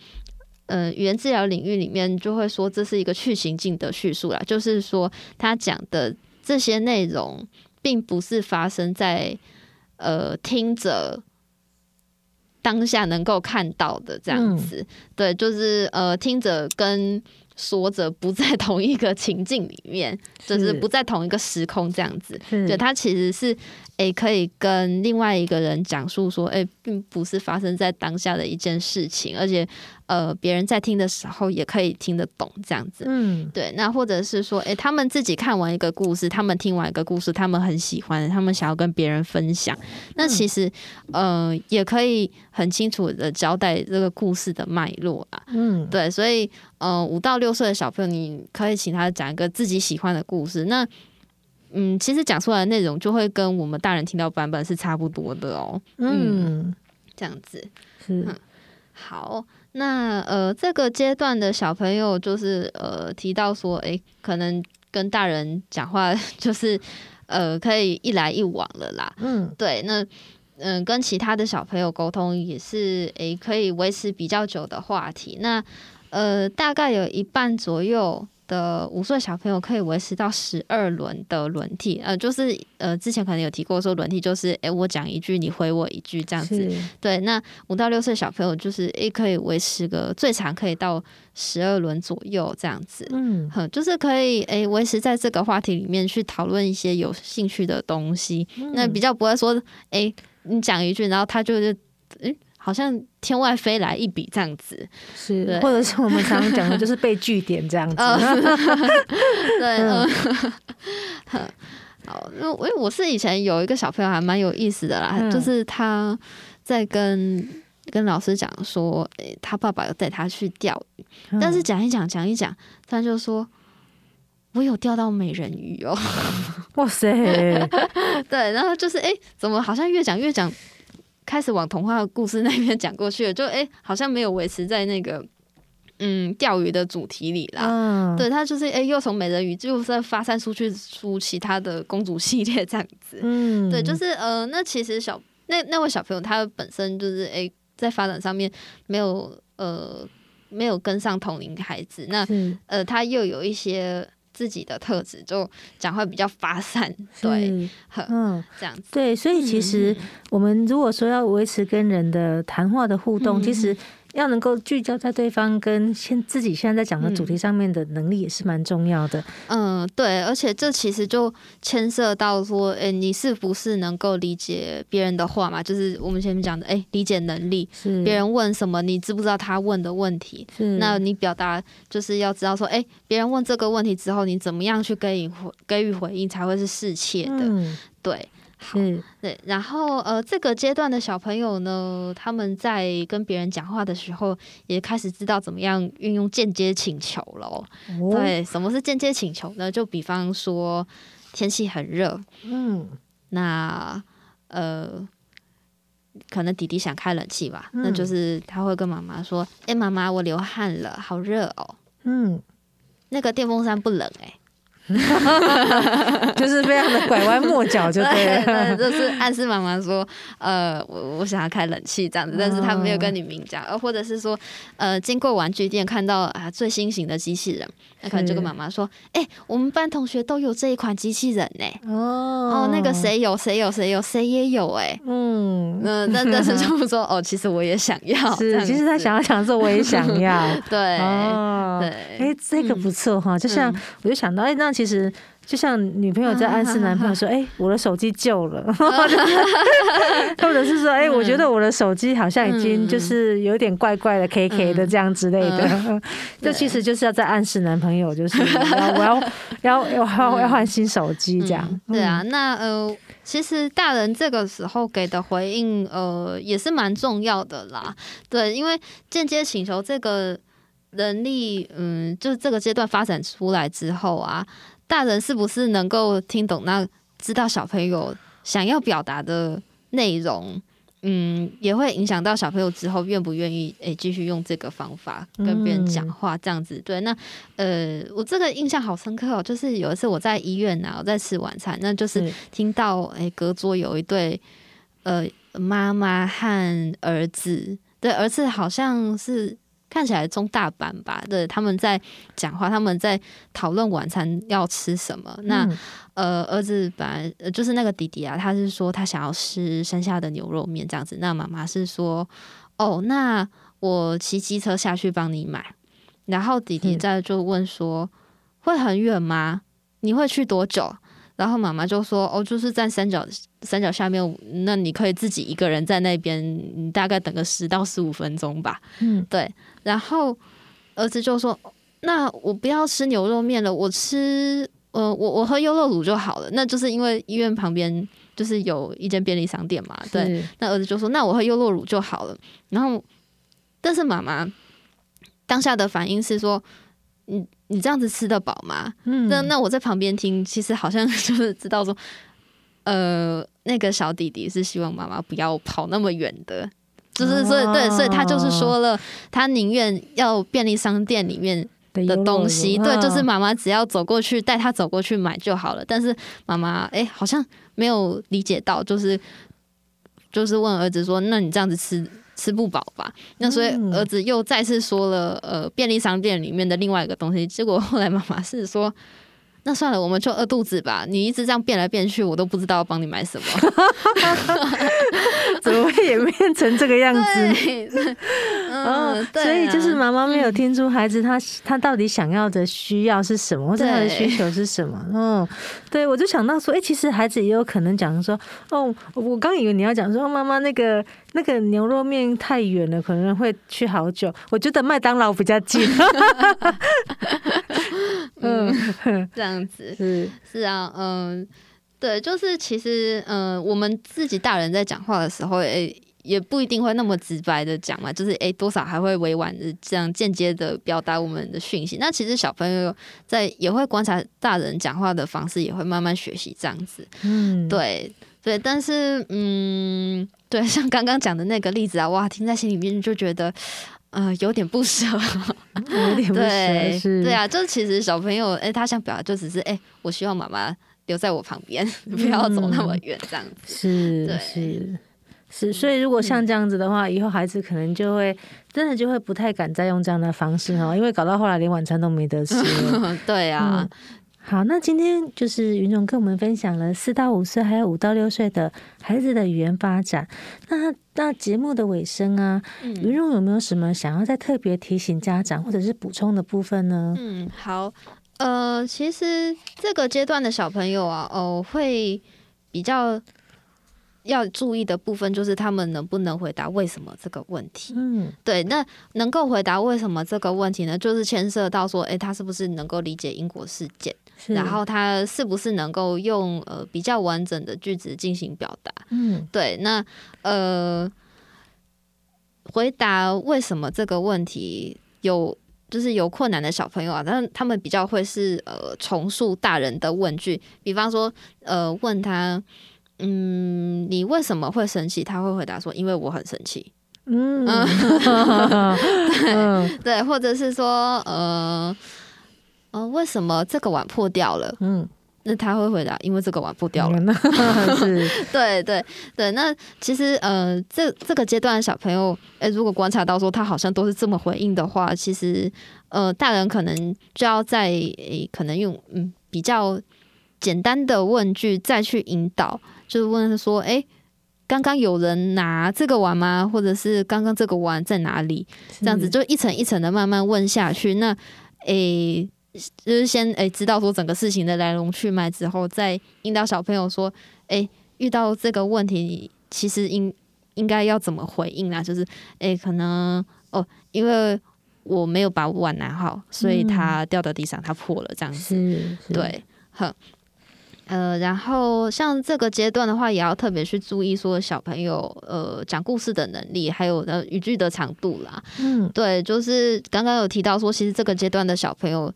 嗯、呃，语言治疗领域里面就会说，这是一个去情境的叙述啦，就是说他讲的这些内容，并不是发生在呃听者当下能够看到的这样子，嗯、对，就是呃听者跟说者不在同一个情境里面，就是不在同一个时空这样子，对，他其实是。诶，可以跟另外一个人讲述说，诶，并不是发生在当下的一件事情，而且，呃，别人在听的时候也可以听得懂这样子。嗯，对。那或者是说，诶，他们自己看完一个故事，他们听完一个故事，他们很喜欢，他们想要跟别人分享。那其实，嗯、呃，也可以很清楚的交代这个故事的脉络啊。嗯，对。所以，呃，五到六岁的小朋友，你可以请他讲一个自己喜欢的故事。那嗯，其实讲出来的内容就会跟我们大人听到版本是差不多的哦。嗯，嗯，这样子是、嗯、好。那呃，这个阶段的小朋友就是呃提到说，哎，可能跟大人讲话 就是呃可以一来一往了啦。嗯，对。那嗯，跟其他的小朋友沟通也是诶，可以维持比较久的话题。那呃，大概有一半左右的五岁小朋友可以维持到十二轮的轮替。呃，就是呃，之前可能有提过说轮替就是诶，我讲一句，你回我一句这样子。对，那五到六岁小朋友就是诶，可以维持个最长可以到十二轮左右这样子。嗯，哼，就是可以诶，维持在这个话题里面去讨论一些有兴趣的东西。嗯、那比较不会说诶。你讲一句，然后他就是，嗯，好像天外飞来一笔这样子，是，对。或者是我们常常讲的，就是被据点这样子。对，嗯，好，因为我是以前有一个小朋友还蛮有意思的啦，嗯、就是他在跟跟老师讲说，诶，他爸爸要带他去钓鱼，嗯、但是讲一讲讲一讲，他就说。我有钓到美人鱼哦！哇塞，对，然后就是哎，怎么好像越讲越讲，开始往童话故事那边讲过去了，就哎，好像没有维持在那个嗯钓鱼的主题里啦。嗯，对，他就是哎，又从美人鱼就在发散出去出其他的公主系列这样子。嗯，对，就是呃，那其实小那那位小朋友他本身就是哎，在发展上面没有呃没有跟上同龄孩子，那呃他又有一些。自己的特质就讲话比较发散，对，嗯，这样子，对，所以其实我们如果说要维持跟人的谈话的互动，嗯、其实。要能够聚焦在对方跟现自己现在在讲的主题上面的能力也是蛮重要的。嗯，对，而且这其实就牵涉到说，哎，你是不是能够理解别人的话嘛？就是我们前面讲的，哎，理解能力，是别人问什么，你知不知道他问的问题？是，那你表达就是要知道说，哎，别人问这个问题之后，你怎么样去给予回给予回应才会是适切的？嗯，对。是对，然后呃，这个阶段的小朋友呢，他们在跟别人讲话的时候，也开始知道怎么样运用间接请求了。哦、对，什么是间接请求呢？就比方说天气很热，嗯，那呃，可能弟弟想开冷气吧，嗯、那就是他会跟妈妈说：“哎，妈妈，我流汗了，好热哦。”嗯，那个电风扇不冷哎。就是非常的拐弯抹角，就对了。对，对，就是暗示妈妈说，呃，我我想要开冷气这样子，但是他没有跟你明讲，呃，或者是说，呃，经过玩具店看到啊最新型的机器人，那可能就跟妈妈说，哎、欸，我们班同学都有这一款机器人呢，哦，哦，那个谁有谁有谁有谁也有哎，嗯，那但但是就说，哦，其实我也想要，是，其实他想要想说我也想要，对，哦，对，哎、欸，这个不错哈，就像我就想到，哎、欸，那。其实就像女朋友在暗示男朋友说：“哎，我的手机旧了。”或者是说：“哎，我觉得我的手机好像已经就是有点怪怪的、K K 的这样之类的。”这其实就是要在暗示男朋友，就是我 要要要要要换新手机这样。对啊，那呃，其实大人这个时候给的回应呃也是蛮重要的啦。对，因为间接请求这个。能力，嗯，就是这个阶段发展出来之后啊，大人是不是能够听懂，那知道小朋友想要表达的内容，嗯，也会影响到小朋友之后愿不愿意诶继续用这个方法跟别人讲话这样子。对，那呃，我这个印象好深刻哦，就是有一次我在医院呐、啊，我在吃晚餐，那就是听到诶隔桌有一对呃妈妈和儿子，对，儿子好像是。看起来中大班吧，对，他们在讲话，他们在讨论晚餐要吃什么。那呃，儿子本来就是那个弟弟啊，他是说他想要吃山下的牛肉面这样子。那妈妈是说，哦，那我骑机车下去帮你买。然后弟弟在就问说，会很远吗？你会去多久？然后妈妈就说：“哦，就是在山脚山脚下面，那你可以自己一个人在那边，你大概等个十到十五分钟吧。”嗯，对。然后儿子就说：“那我不要吃牛肉面了，我吃呃，我我喝优酪乳就好了。”那就是因为医院旁边就是有一间便利商店嘛。对。那儿子就说：“那我喝优酪乳就好了。”然后，但是妈妈当下的反应是说：“你。”你这样子吃得饱吗？嗯，那那我在旁边听，其实好像 就是知道说，呃，那个小弟弟是希望妈妈不要跑那么远的，就是所以对，所以他就是说了，他宁愿要便利商店里面的东西，对，就是妈妈只要走过去带他走过去买就好了。但是妈妈哎，好像没有理解到，就是就是问儿子说：“那你这样子吃吃不饱吧？”那所以儿子又再次说了呃便利商店里面的另外一个东西，结果后来妈妈是说。那算了，我们就饿肚子吧。你一直这样变来变去，我都不知道要帮你买什么。怎么会演变成这个样子？对，嗯，哦、对啊、所以就是妈妈没有听出孩子他他到底想要的需要是什么，或者他的需求是什么。嗯，对，我就想到说，哎、欸，其实孩子也有可能讲说，哦，我刚以为你要讲说，妈妈那个那个牛肉面太远了，可能会去好久。我觉得麦当劳比较近。嗯，这样子是是啊，嗯，对，就是其实，嗯，我们自己大人在讲话的时候，诶，也不一定会那么直白的讲嘛，就是诶，多少还会委婉的这样间接的表达我们的讯息。那其实小朋友在也会观察大人讲话的方式，也会慢慢学习这样子。嗯，对对，但是嗯，对，像刚刚讲的那个例子啊，哇，听在心里面就觉得。呃，有点不舍，有点不舍，是，对啊，就其实小朋友，哎、欸，他想表达就只是，哎、欸，我希望妈妈留在我旁边，不要走那么远，这样子，是，对。是，是，所以如果像这样子的话，以后孩子可能就会真的就会不太敢再用这样的方式哈，因为搞到后来连晚餐都没得吃，对啊。嗯好，那今天就是云总跟我们分享了四到五岁还有五到六岁的孩子的语言发展。那那节目的尾声啊，云总有没有什么想要再特别提醒家长或者是补充的部分呢？嗯，好，呃，其实这个阶段的小朋友啊，哦，会比较。要注意的部分就是他们能不能回答为什么这个问题。嗯，对，那能够回答为什么这个问题呢？就是牵涉到说，诶，他是不是能够理解因果事件？然后他是不是能够用呃比较完整的句子进行表达？嗯，对，那呃，回答为什么这个问题有就是有困难的小朋友啊，但他们比较会是呃重述大人的问句，比方说呃问他。嗯，你为什么会生气？他会回答说：“因为我很生气。” 嗯，对对，或者是说，呃，呃，为什么这个碗破掉了？嗯，那他会回答：“因为这个碗破掉了。” 是，对对对。那其实，呃，这这个阶段的小朋友，哎，如果观察到说他好像都是这么回应的话，其实，呃，大人可能就要在，诶，可能用嗯比较简单的问句再去引导。就是问他说：“哎，刚刚有人拿这个碗吗？或者是刚刚这个碗在哪里？这样子就一层一层的慢慢问下去。那，哎，就是先哎知道说整个事情的来龙去脉之后，再引导小朋友说：哎，遇到这个问题，你其实应应该要怎么回应啊？就是哎，可能哦，因为我没有把碗拿好，所以它掉到地上，它破了，这样子。对，哼。”呃，然后像这个阶段的话，也要特别去注意说小朋友呃讲故事的能力，还有呃语句的长度啦。嗯，对，就是刚刚有提到说，其实这个阶段的小朋友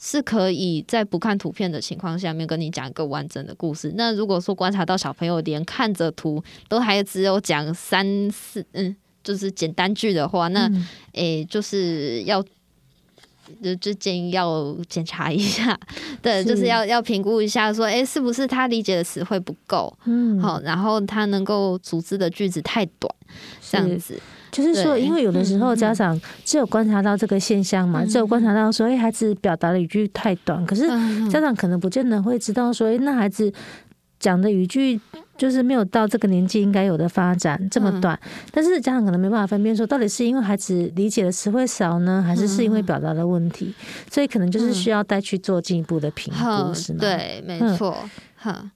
是可以在不看图片的情况下面跟你讲一个完整的故事。那如果说观察到小朋友连看着图都还只有讲三四嗯，就是简单句的话，那诶、嗯、就是要。就就建议要检查一下，对，就是要要评估一下，说，哎、欸，是不是他理解的词汇不够，嗯，好，然后他能够组织的句子太短，这样子，就是说，因为有的时候家长只有观察到这个现象嘛，嗯、只有观察到说，哎、欸，孩子表达的语句太短，可是家长可能不见得会知道说，哎、欸，那孩子讲的语句。就是没有到这个年纪应该有的发展这么短，嗯、但是家长可能没办法分辨说，到底是因为孩子理解的词汇少呢，还是是因为表达的问题？嗯、所以可能就是需要再去做进一步的评估，嗯、是吗？对，没错。哈、嗯，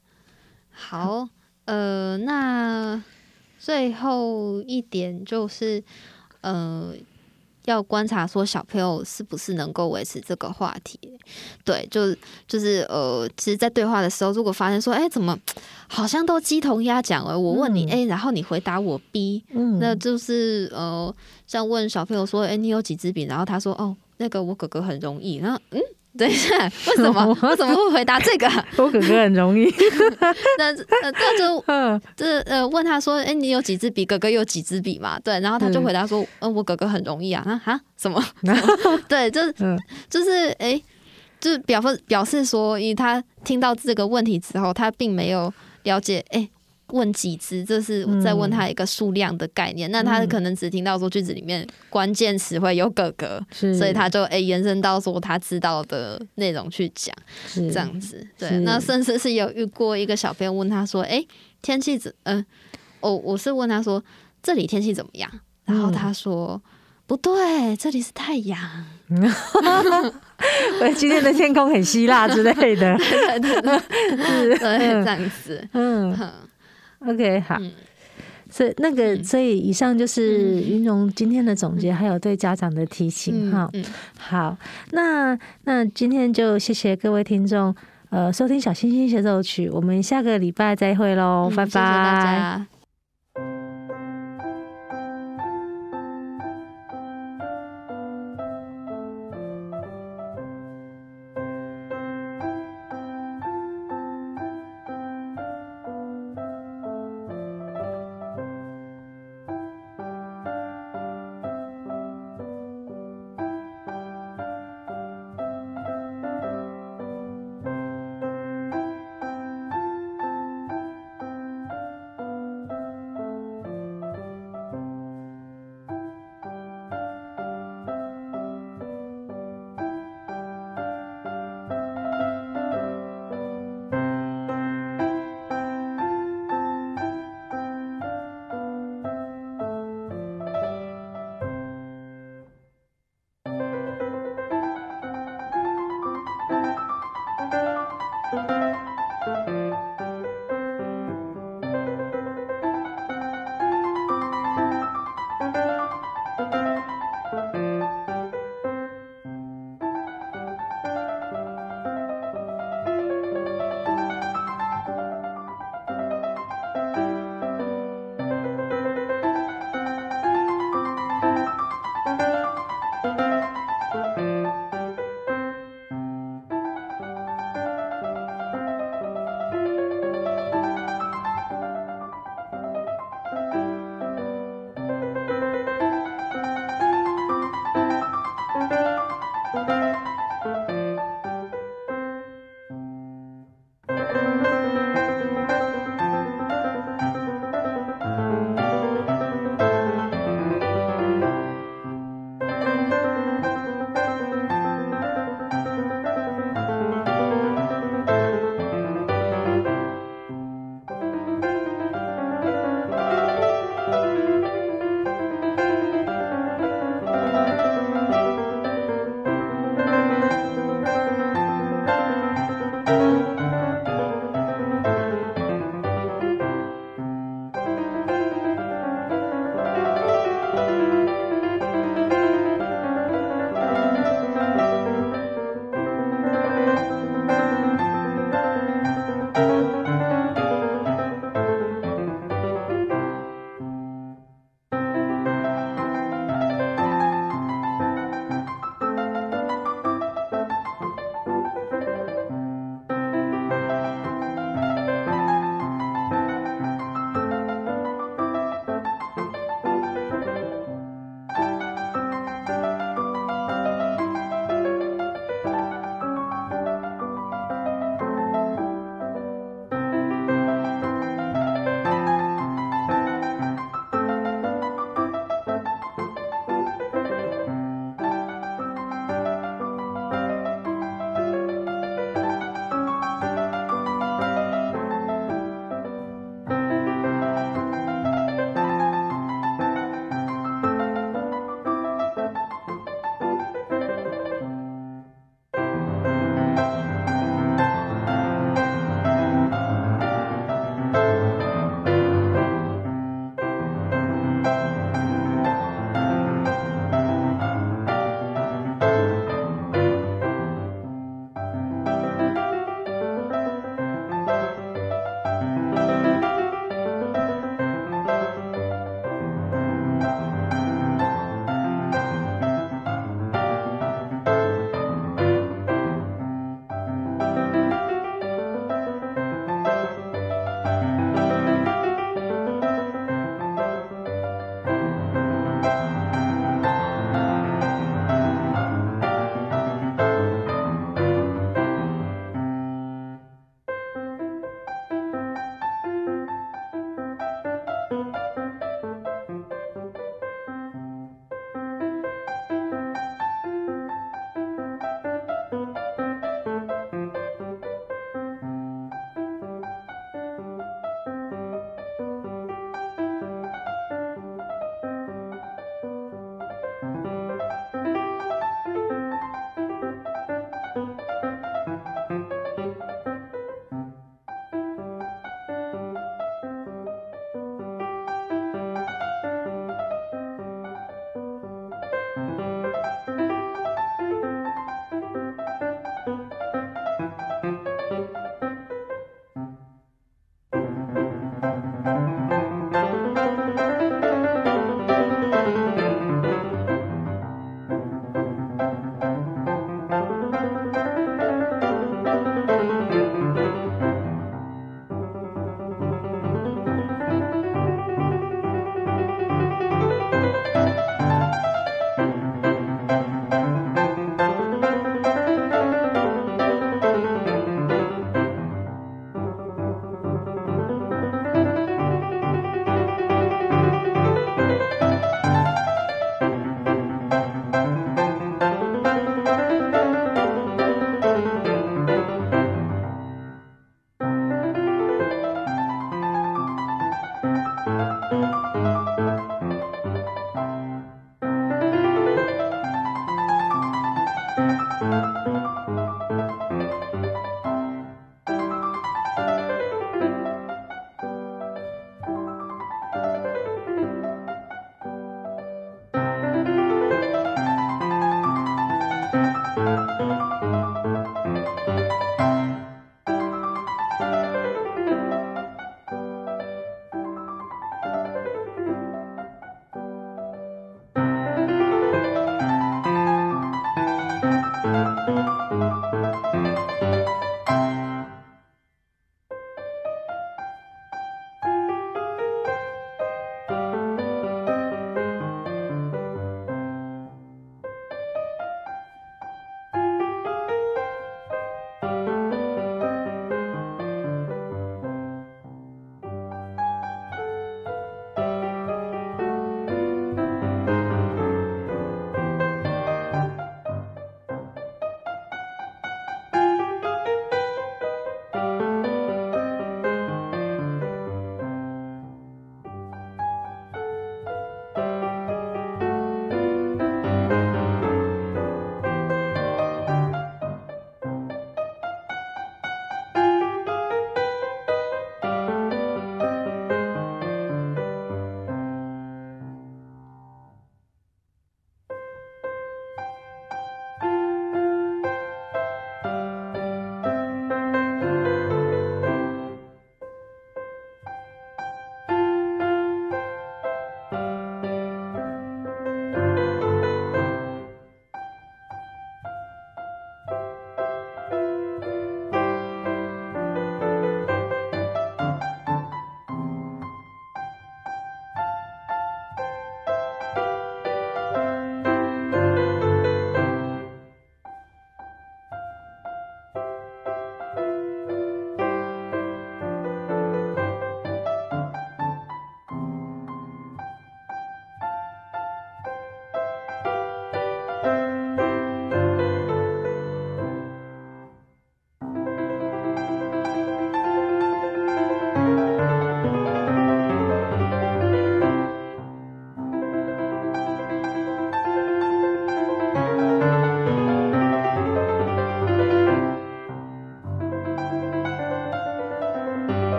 好，呃，那最后一点就是，呃。要观察说小朋友是不是能够维持这个话题，对，就就是呃，其实，在对话的时候，如果发现说，哎，怎么好像都鸡同鸭讲了？我问你 A，然后你回答我 B，嗯，那就是呃，像问小朋友说，哎，你有几支笔？然后他说，哦，那个我哥哥很容易，然后嗯。等一下，为什么？为什么会回答这个？我哥哥很容易。那那那就就是呃，问他说：“哎、欸，你有几支笔？哥哥有几支笔嘛？”对，然后他就回答说：“呃，我哥哥很容易啊。”啊哈，什么？对，就是就是哎、欸，就是表示表示说，因为他听到这个问题之后，他并没有了解哎、欸，问几只，这是在问他一个数量的概念。嗯、那他可能只听到说句子里面关键词会有哥哥，所以他就诶、欸、延伸到说他知道的内容去讲，这样子。对，那甚至是有遇过一个小朋友问他说：“哎、欸，天气怎……嗯、呃，哦，我是问他说这里天气怎么样？”然后他说：“嗯、不对，这里是太阳。”今天的天空很希腊之类的，对 对对，是这样子。嗯。OK，好，嗯、所以那个，嗯、所以以上就是云荣今天的总结，嗯、还有对家长的提醒哈。嗯嗯、好，那那今天就谢谢各位听众，呃，收听小星星协奏曲，我们下个礼拜再会喽，嗯、拜拜。谢谢大家。